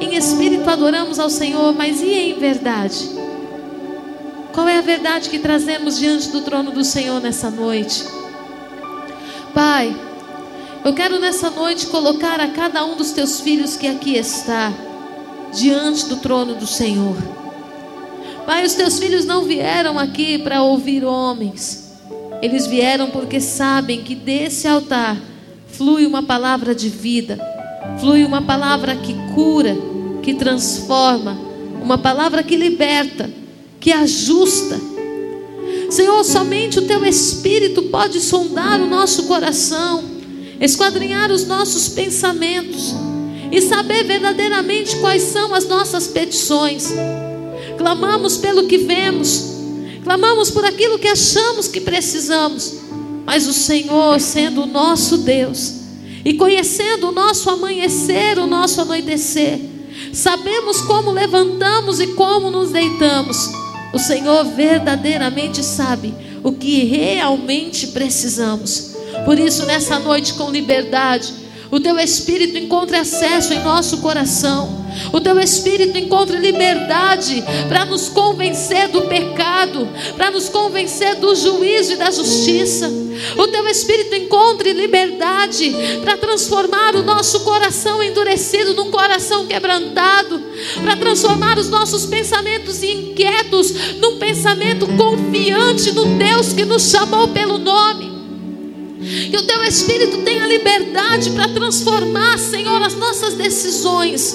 Em espírito adoramos ao Senhor, mas e em verdade? Qual é a verdade que trazemos diante do trono do Senhor nessa noite? Pai, eu quero nessa noite colocar a cada um dos teus filhos que aqui está diante do trono do Senhor. Pai, os teus filhos não vieram aqui para ouvir homens. Eles vieram porque sabem que desse altar flui uma palavra de vida, flui uma palavra que cura, que transforma, uma palavra que liberta, que ajusta. Senhor, somente o teu espírito pode sondar o nosso coração, esquadrinhar os nossos pensamentos e saber verdadeiramente quais são as nossas petições. Clamamos pelo que vemos, clamamos por aquilo que achamos que precisamos, mas o Senhor, sendo o nosso Deus e conhecendo o nosso amanhecer, o nosso anoitecer, sabemos como levantamos e como nos deitamos. O Senhor verdadeiramente sabe o que realmente precisamos. Por isso, nessa noite, com liberdade, o teu Espírito encontre acesso em nosso coração. O teu Espírito encontre liberdade para nos convencer do pecado, para nos convencer do juízo e da justiça. O teu Espírito encontre liberdade para transformar o nosso coração endurecido num coração quebrantado, para transformar os nossos pensamentos inquietos num pensamento confiante no Deus que nos chamou pelo nome. Que o teu Espírito tenha liberdade para transformar, Senhor, as nossas decisões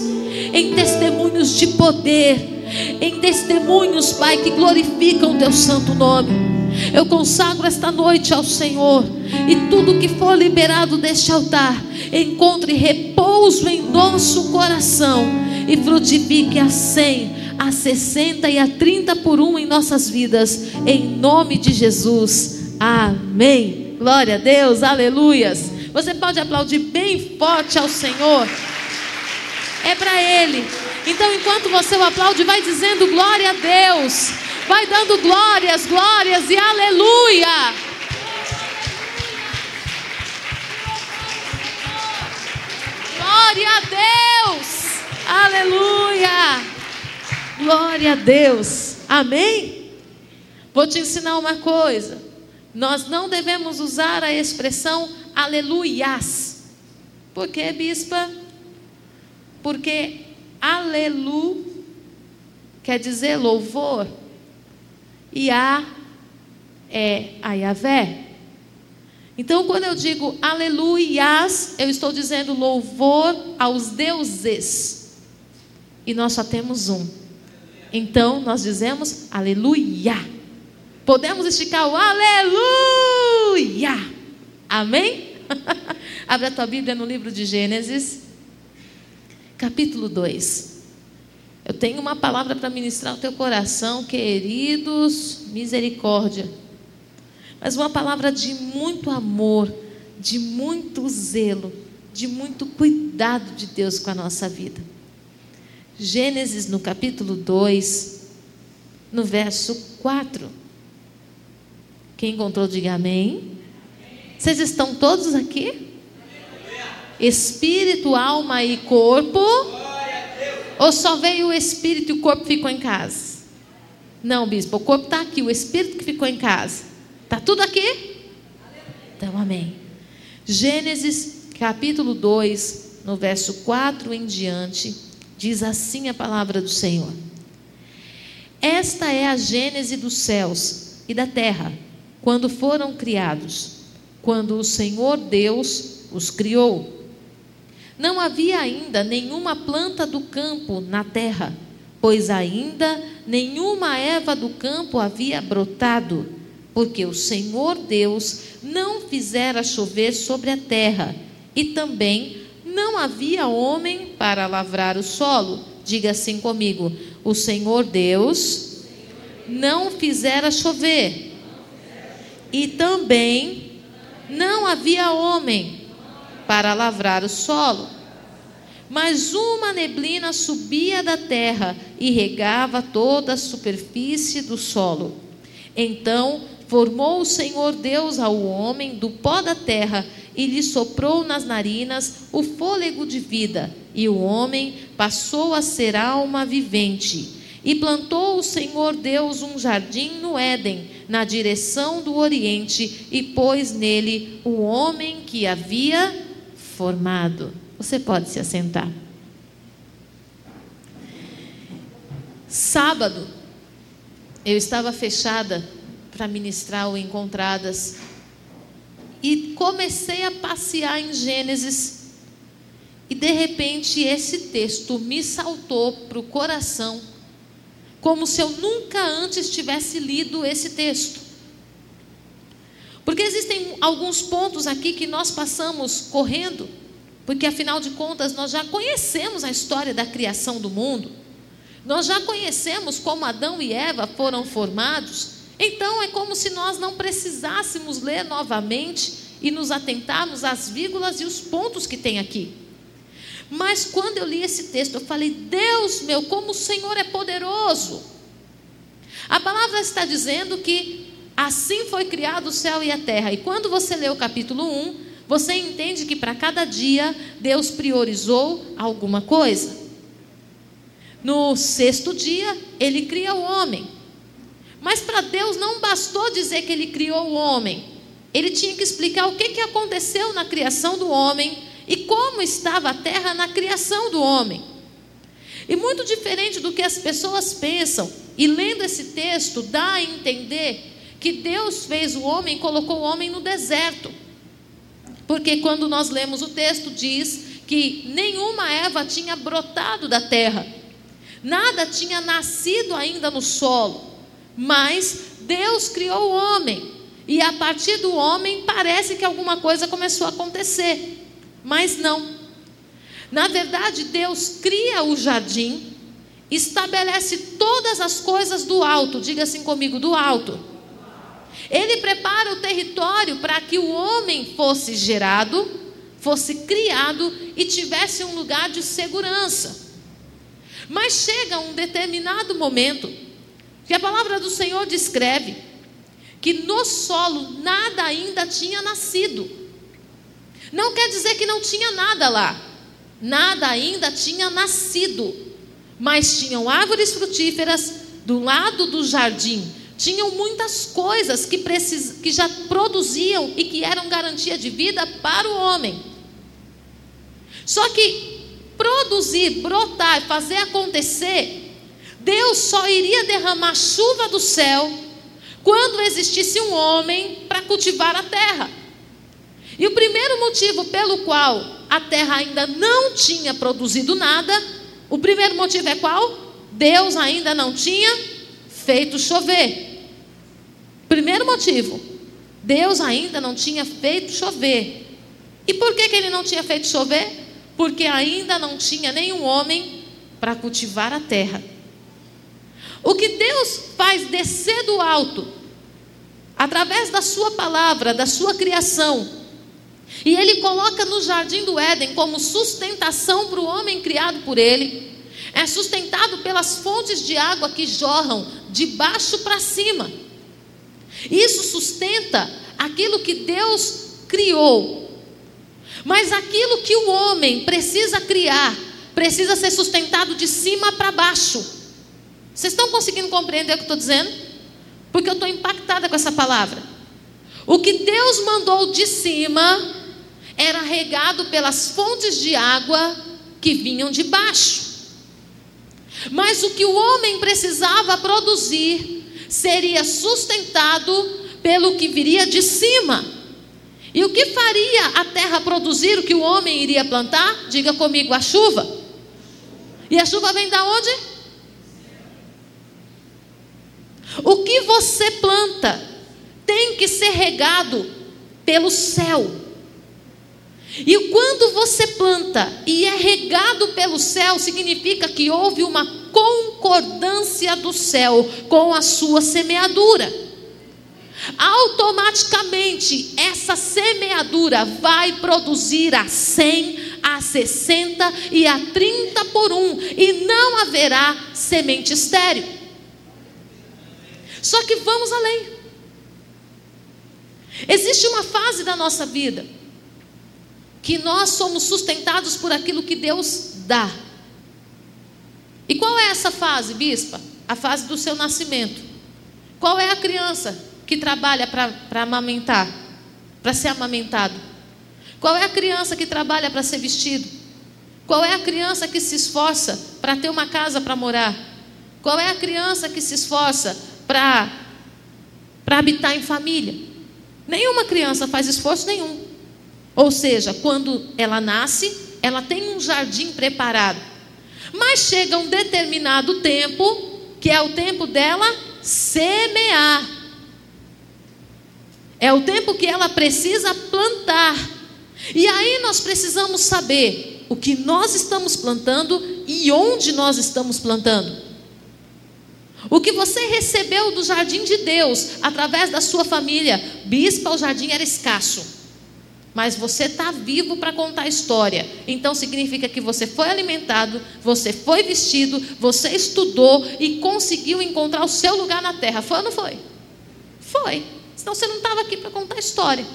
em testemunhos de poder, em testemunhos, Pai, que glorificam o teu santo nome. Eu consagro esta noite ao Senhor e tudo que for liberado deste altar encontre repouso em nosso coração e frutifique a cem, a sessenta e a trinta por um em nossas vidas, em nome de Jesus. Amém. Glória a Deus, aleluias. Você pode aplaudir bem forte ao Senhor. É para Ele. Então, enquanto você o aplaude, vai dizendo glória a Deus. Vai dando glórias, glórias e aleluia. Glória a Deus. Aleluia. Glória a Deus. Amém? Vou te ensinar uma coisa. Nós não devemos usar a expressão aleluias. Por que, bispa? Porque alelu quer dizer louvor a é a. Então, quando eu digo aleluias, eu estou dizendo louvor aos deuses. E nós só temos um. Então, nós dizemos aleluia. Podemos esticar o aleluia. Amém? Abre a tua Bíblia no livro de Gênesis, capítulo 2. Eu tenho uma palavra para ministrar ao teu coração, queridos, misericórdia. Mas uma palavra de muito amor, de muito zelo, de muito cuidado de Deus com a nossa vida. Gênesis no capítulo 2, no verso 4. Quem encontrou, diga amém. Vocês estão todos aqui? Espírito, alma e corpo? Ou só veio o espírito e o corpo ficou em casa? Não, bispo, o corpo está aqui, o espírito que ficou em casa. Está tudo aqui? Então, amém. Gênesis capítulo 2, no verso 4 em diante, diz assim a palavra do Senhor: Esta é a gênese dos céus e da terra quando foram criados, quando o Senhor Deus os criou. Não havia ainda nenhuma planta do campo na terra, pois ainda nenhuma erva do campo havia brotado, porque o Senhor Deus não fizera chover sobre a terra, e também não havia homem para lavrar o solo. Diga assim comigo: o Senhor Deus não fizera chover e também não havia homem para lavrar o solo. Mas uma neblina subia da terra e regava toda a superfície do solo. Então formou o Senhor Deus ao homem do pó da terra e lhe soprou nas narinas o fôlego de vida, e o homem passou a ser alma vivente. E plantou o Senhor Deus um jardim no Éden, na direção do Oriente, e pôs nele o homem que havia formado. Você pode se assentar. Sábado, eu estava fechada para ministrar o Encontradas e comecei a passear em Gênesis. E de repente esse texto me saltou para o coração, como se eu nunca antes tivesse lido esse texto. Porque existem alguns pontos aqui que nós passamos correndo, porque afinal de contas nós já conhecemos a história da criação do mundo. Nós já conhecemos como Adão e Eva foram formados, então é como se nós não precisássemos ler novamente e nos atentarmos às vírgulas e os pontos que tem aqui. Mas quando eu li esse texto, eu falei: Deus meu, como o Senhor é poderoso. A palavra está dizendo que assim foi criado o céu e a terra. E quando você lê o capítulo 1, você entende que para cada dia Deus priorizou alguma coisa. No sexto dia, ele cria o homem. Mas para Deus não bastou dizer que ele criou o homem. Ele tinha que explicar o que, que aconteceu na criação do homem e como estava a terra na criação do homem. E muito diferente do que as pessoas pensam, e lendo esse texto, dá a entender que Deus fez o homem colocou o homem no deserto. Porque quando nós lemos o texto, diz que nenhuma Eva tinha brotado da terra. Nada tinha nascido ainda no solo, mas Deus criou o homem. E a partir do homem parece que alguma coisa começou a acontecer, mas não. Na verdade, Deus cria o jardim, estabelece todas as coisas do alto, diga assim comigo, do alto. Ele prepara o território para que o homem fosse gerado, fosse criado e tivesse um lugar de segurança. Mas chega um determinado momento que a palavra do Senhor descreve que no solo nada ainda tinha nascido. Não quer dizer que não tinha nada lá. Nada ainda tinha nascido. Mas tinham árvores frutíferas do lado do jardim. Tinham muitas coisas que, precis... que já produziam e que eram garantia de vida para o homem. Só que produzir, brotar, fazer acontecer, Deus só iria derramar chuva do céu quando existisse um homem para cultivar a terra. E o primeiro motivo pelo qual a terra ainda não tinha produzido nada, o primeiro motivo é qual? Deus ainda não tinha feito chover. Primeiro motivo, Deus ainda não tinha feito chover. E por que, que ele não tinha feito chover? porque ainda não tinha nenhum homem para cultivar a terra. O que Deus faz descer do alto, através da Sua palavra, da Sua criação, e Ele coloca no jardim do Éden como sustentação para o homem criado por Ele, é sustentado pelas fontes de água que jorram de baixo para cima. Isso sustenta aquilo que Deus criou mas aquilo que o homem precisa criar, precisa ser sustentado de cima para baixo. Vocês estão conseguindo compreender o que eu estou dizendo? Porque eu estou impactada com essa palavra. O que Deus mandou de cima era regado pelas fontes de água que vinham de baixo. Mas o que o homem precisava produzir seria sustentado pelo que viria de cima. E o que faria a terra produzir o que o homem iria plantar? Diga comigo, a chuva. E a chuva vem da onde? O que você planta tem que ser regado pelo céu. E quando você planta e é regado pelo céu, significa que houve uma concordância do céu com a sua semeadura automaticamente essa semeadura vai produzir a 100, a 60 e a 30 por um, e não haverá semente estéril. Só que vamos além. Existe uma fase da nossa vida que nós somos sustentados por aquilo que Deus dá. E qual é essa fase, bispa? A fase do seu nascimento. Qual é a criança que trabalha para amamentar, para ser amamentado? Qual é a criança que trabalha para ser vestido? Qual é a criança que se esforça para ter uma casa para morar? Qual é a criança que se esforça para habitar em família? Nenhuma criança faz esforço nenhum. Ou seja, quando ela nasce, ela tem um jardim preparado. Mas chega um determinado tempo, que é o tempo dela semear. É o tempo que ela precisa plantar. E aí nós precisamos saber o que nós estamos plantando e onde nós estamos plantando. O que você recebeu do jardim de Deus através da sua família, bispa, o jardim era escasso mas você está vivo para contar a história. Então significa que você foi alimentado, você foi vestido, você estudou e conseguiu encontrar o seu lugar na terra. Foi ou não foi? Foi. Senão você não estava aqui para contar a história.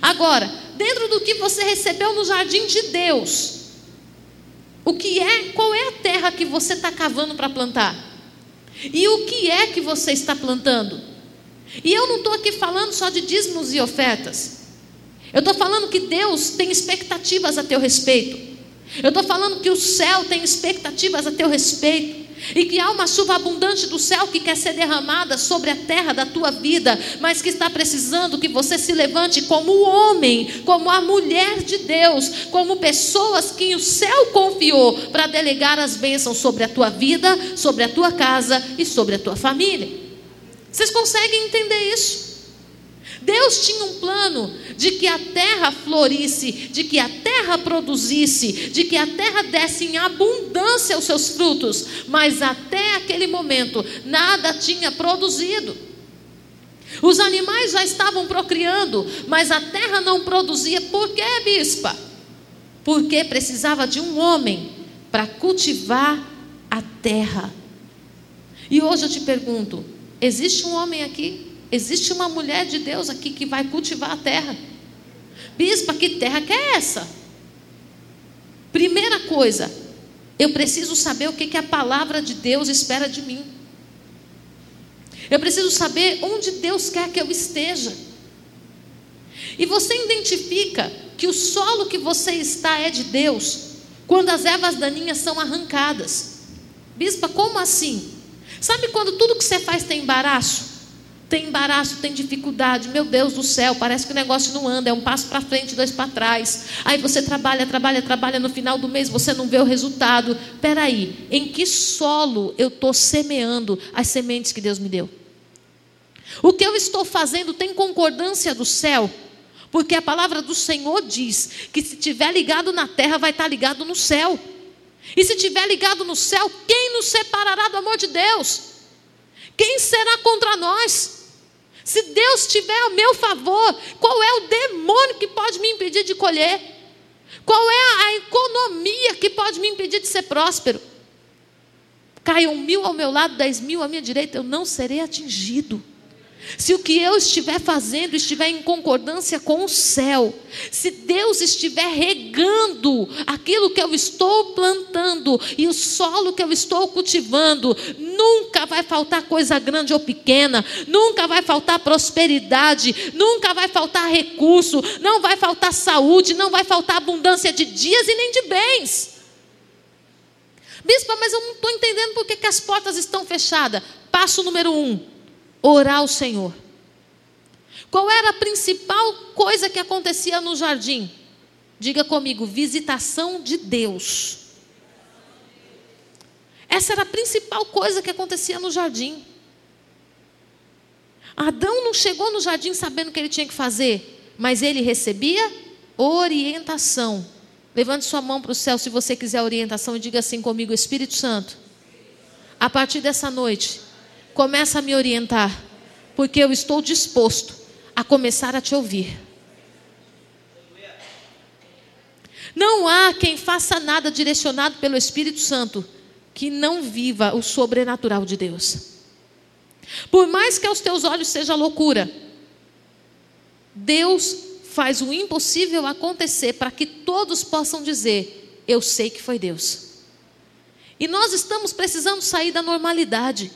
Agora, dentro do que você recebeu no jardim de Deus, o que é, qual é a terra que você está cavando para plantar? E o que é que você está plantando? E eu não estou aqui falando só de dízimos e ofertas. Eu estou falando que Deus tem expectativas a teu respeito. Eu estou falando que o céu tem expectativas a teu respeito. E que há uma chuva abundante do céu que quer ser derramada sobre a terra da tua vida, mas que está precisando que você se levante como homem, como a mulher de Deus, como pessoas que o céu confiou para delegar as bênçãos sobre a tua vida, sobre a tua casa e sobre a tua família. Vocês conseguem entender isso? Deus tinha um plano de que a terra florisse, de que a terra produzisse, de que a terra desse em abundância os seus frutos, mas até aquele momento nada tinha produzido. Os animais já estavam procriando, mas a terra não produzia. Por quê, bispa? Porque precisava de um homem para cultivar a terra. E hoje eu te pergunto: existe um homem aqui Existe uma mulher de Deus aqui que vai cultivar a terra. Bispa, que terra que é essa? Primeira coisa, eu preciso saber o que, que a palavra de Deus espera de mim. Eu preciso saber onde Deus quer que eu esteja. E você identifica que o solo que você está é de Deus quando as ervas daninhas são arrancadas. Bispa, como assim? Sabe quando tudo que você faz tem embaraço? Tem embaraço, tem dificuldade, meu Deus do céu, parece que o negócio não anda, é um passo para frente, dois para trás. Aí você trabalha, trabalha, trabalha, no final do mês você não vê o resultado. Peraí, em que solo eu estou semeando as sementes que Deus me deu? O que eu estou fazendo tem concordância do céu? Porque a palavra do Senhor diz que se tiver ligado na terra, vai estar ligado no céu. E se tiver ligado no céu, quem nos separará do amor de Deus? Quem será contra nós? Se Deus estiver a meu favor, qual é o demônio que pode me impedir de colher? Qual é a economia que pode me impedir de ser próspero? Caiam mil ao meu lado, dez mil à minha direita, eu não serei atingido. Se o que eu estiver fazendo estiver em concordância com o céu, se Deus estiver regando aquilo que eu estou plantando e o solo que eu estou cultivando, nunca vai faltar coisa grande ou pequena, nunca vai faltar prosperidade, nunca vai faltar recurso, não vai faltar saúde, não vai faltar abundância de dias e nem de bens. Bispa, mas eu não estou entendendo por que, as portas estão fechadas. Passo número um orar ao Senhor. Qual era a principal coisa que acontecia no jardim? Diga comigo, visitação de Deus. Essa era a principal coisa que acontecia no jardim. Adão não chegou no jardim sabendo o que ele tinha que fazer, mas ele recebia orientação. Levante sua mão para o céu se você quiser orientação e diga assim comigo: Espírito Santo, a partir dessa noite, Começa a me orientar, porque eu estou disposto a começar a te ouvir. Não há quem faça nada direcionado pelo Espírito Santo que não viva o sobrenatural de Deus. Por mais que aos teus olhos seja loucura, Deus faz o impossível acontecer para que todos possam dizer: eu sei que foi Deus. E nós estamos precisando sair da normalidade.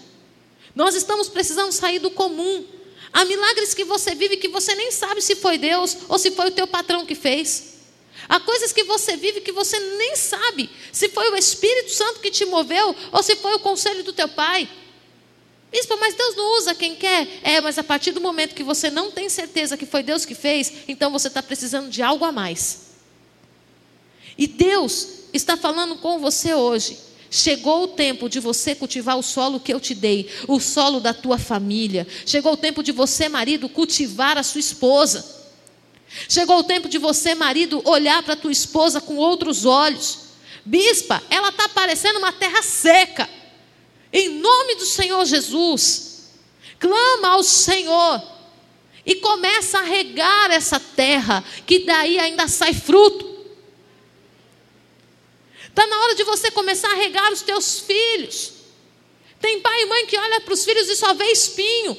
Nós estamos precisando sair do comum. Há milagres que você vive que você nem sabe se foi Deus ou se foi o teu patrão que fez. Há coisas que você vive que você nem sabe se foi o Espírito Santo que te moveu ou se foi o conselho do teu pai. Bispo, mas Deus não usa quem quer. É, mas a partir do momento que você não tem certeza que foi Deus que fez, então você está precisando de algo a mais. E Deus está falando com você hoje. Chegou o tempo de você cultivar o solo que eu te dei, o solo da tua família. Chegou o tempo de você, marido, cultivar a sua esposa. Chegou o tempo de você, marido, olhar para tua esposa com outros olhos. Bispa, ela está parecendo uma terra seca. Em nome do Senhor Jesus, clama ao Senhor e começa a regar essa terra, que daí ainda sai fruto. Está na hora de você começar a regar os teus filhos. Tem pai e mãe que olha para os filhos e só vê espinho.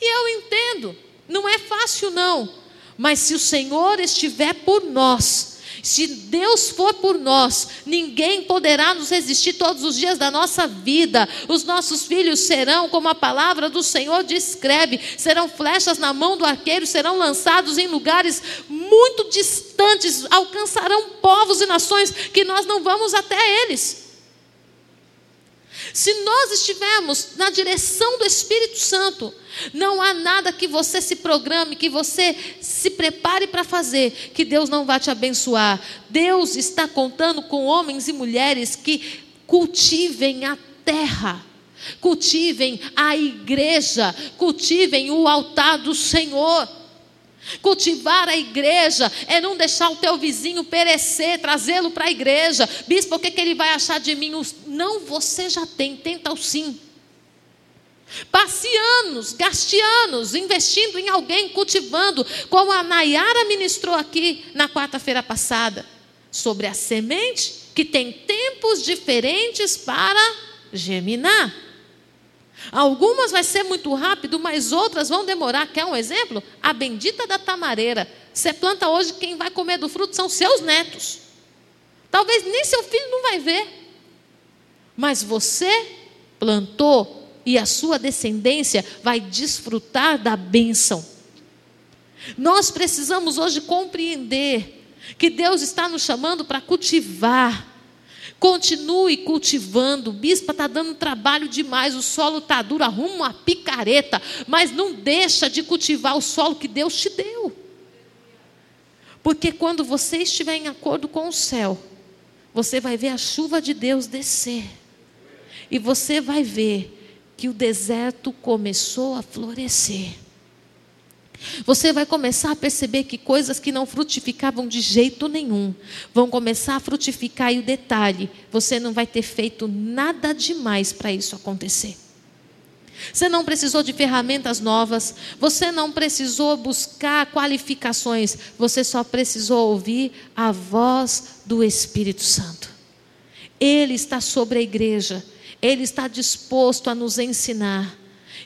E eu entendo, não é fácil não. Mas se o Senhor estiver por nós, se Deus for por nós, ninguém poderá nos resistir todos os dias da nossa vida. Os nossos filhos serão, como a palavra do Senhor descreve, serão flechas na mão do arqueiro, serão lançados em lugares muito distantes, alcançarão povos e nações que nós não vamos até eles. Se nós estivermos na direção do Espírito Santo, não há nada que você se programe, que você se prepare para fazer, que Deus não vai te abençoar. Deus está contando com homens e mulheres que cultivem a terra, cultivem a igreja, cultivem o altar do Senhor. Cultivar a igreja é não deixar o teu vizinho perecer, trazê-lo para a igreja. Bispo, o que, que ele vai achar de mim? Não, você já tem, tenta o sim. Passe anos, gaste anos investindo em alguém, cultivando, como a Nayara ministrou aqui na quarta-feira passada, sobre a semente que tem tempos diferentes para germinar. Algumas vai ser muito rápido, mas outras vão demorar. Quer um exemplo? A bendita da tamareira. Você planta hoje, quem vai comer do fruto são seus netos. Talvez nem seu filho não vai ver. Mas você plantou e a sua descendência vai desfrutar da bênção. Nós precisamos hoje compreender que Deus está nos chamando para cultivar Continue cultivando. O bispo está dando trabalho demais. O solo está duro. Arruma uma picareta. Mas não deixa de cultivar o solo que Deus te deu. Porque quando você estiver em acordo com o céu, você vai ver a chuva de Deus descer. E você vai ver que o deserto começou a florescer. Você vai começar a perceber que coisas que não frutificavam de jeito nenhum vão começar a frutificar. E o detalhe: você não vai ter feito nada demais para isso acontecer. Você não precisou de ferramentas novas, você não precisou buscar qualificações, você só precisou ouvir a voz do Espírito Santo. Ele está sobre a igreja, ele está disposto a nos ensinar.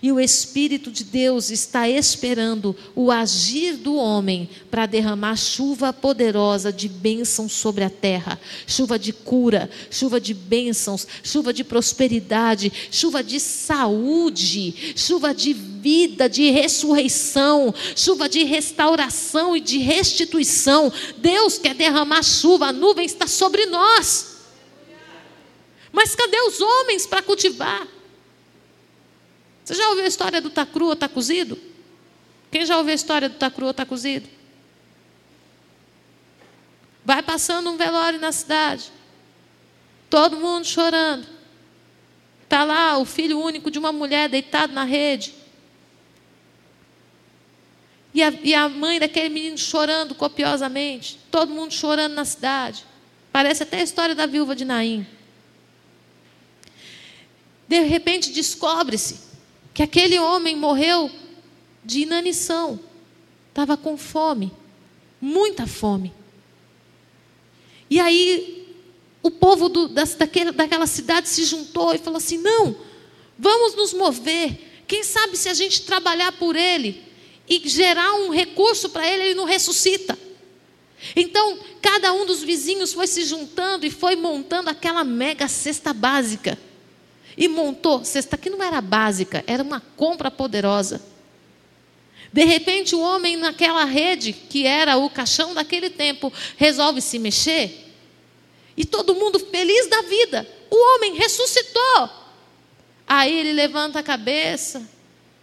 E o Espírito de Deus está esperando o agir do homem para derramar chuva poderosa de bênçãos sobre a terra chuva de cura, chuva de bênçãos, chuva de prosperidade, chuva de saúde, chuva de vida, de ressurreição, chuva de restauração e de restituição. Deus quer derramar chuva, a nuvem está sobre nós. Mas cadê os homens para cultivar? Você já ouviu a história do tá cru ou tá cozido? Quem já ouviu a história do tá cru ou tá cozido? Vai passando um velório na cidade. Todo mundo chorando. Está lá o filho único de uma mulher deitado na rede. E a, e a mãe daquele menino chorando copiosamente. Todo mundo chorando na cidade. Parece até a história da viúva de Naim. De repente descobre-se que aquele homem morreu de inanição, estava com fome, muita fome. E aí o povo do, das, daquela cidade se juntou e falou assim: não, vamos nos mover. Quem sabe se a gente trabalhar por ele e gerar um recurso para ele, ele não ressuscita. Então, cada um dos vizinhos foi se juntando e foi montando aquela mega cesta básica. E montou, cesta que não era básica, era uma compra poderosa. De repente, o homem naquela rede, que era o caixão daquele tempo, resolve se mexer. E todo mundo feliz da vida. O homem ressuscitou. Aí ele levanta a cabeça,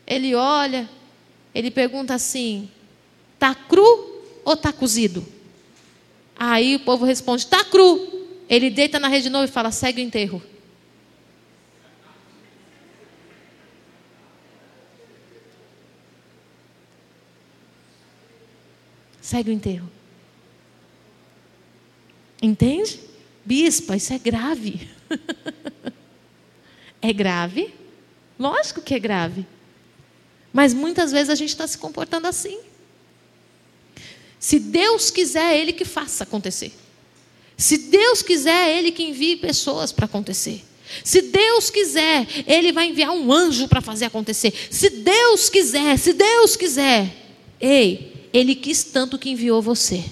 ele olha, ele pergunta assim: tá cru ou tá cozido? Aí o povo responde: tá cru. Ele deita na rede de novo e fala: segue o enterro. Segue o enterro. Entende? Bispa, isso é grave. é grave? Lógico que é grave. Mas muitas vezes a gente está se comportando assim. Se Deus quiser, é Ele que faça acontecer. Se Deus quiser, é Ele que envie pessoas para acontecer. Se Deus quiser, Ele vai enviar um anjo para fazer acontecer. Se Deus quiser, se Deus quiser, ei, ele quis tanto que enviou você.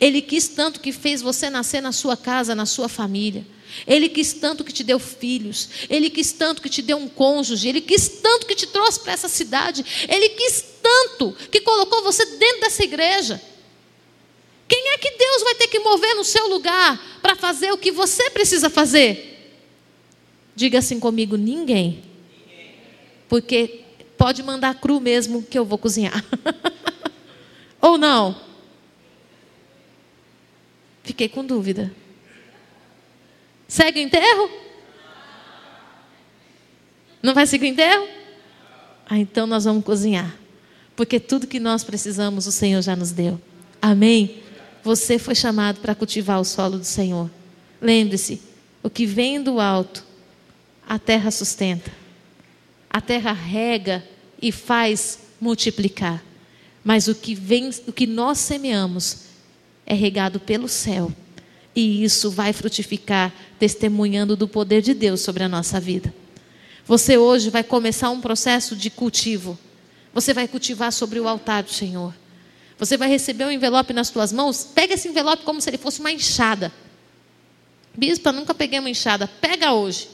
Ele quis tanto que fez você nascer na sua casa, na sua família. Ele quis tanto que te deu filhos. Ele quis tanto que te deu um cônjuge. Ele quis tanto que te trouxe para essa cidade. Ele quis tanto que colocou você dentro dessa igreja. Quem é que Deus vai ter que mover no seu lugar para fazer o que você precisa fazer? Diga assim comigo: ninguém. Porque pode mandar cru mesmo que eu vou cozinhar. Ou não? Fiquei com dúvida. Segue o enterro? Não vai seguir o enterro? Ah, então nós vamos cozinhar. Porque tudo que nós precisamos o Senhor já nos deu. Amém? Você foi chamado para cultivar o solo do Senhor. Lembre-se: o que vem do alto, a terra sustenta. A terra rega e faz multiplicar. Mas o que vem, o que nós semeamos é regado pelo céu. E isso vai frutificar, testemunhando do poder de Deus sobre a nossa vida. Você hoje vai começar um processo de cultivo. Você vai cultivar sobre o altar do Senhor. Você vai receber um envelope nas suas mãos. Pega esse envelope como se ele fosse uma enxada. Bispa, nunca peguei uma enxada. Pega hoje.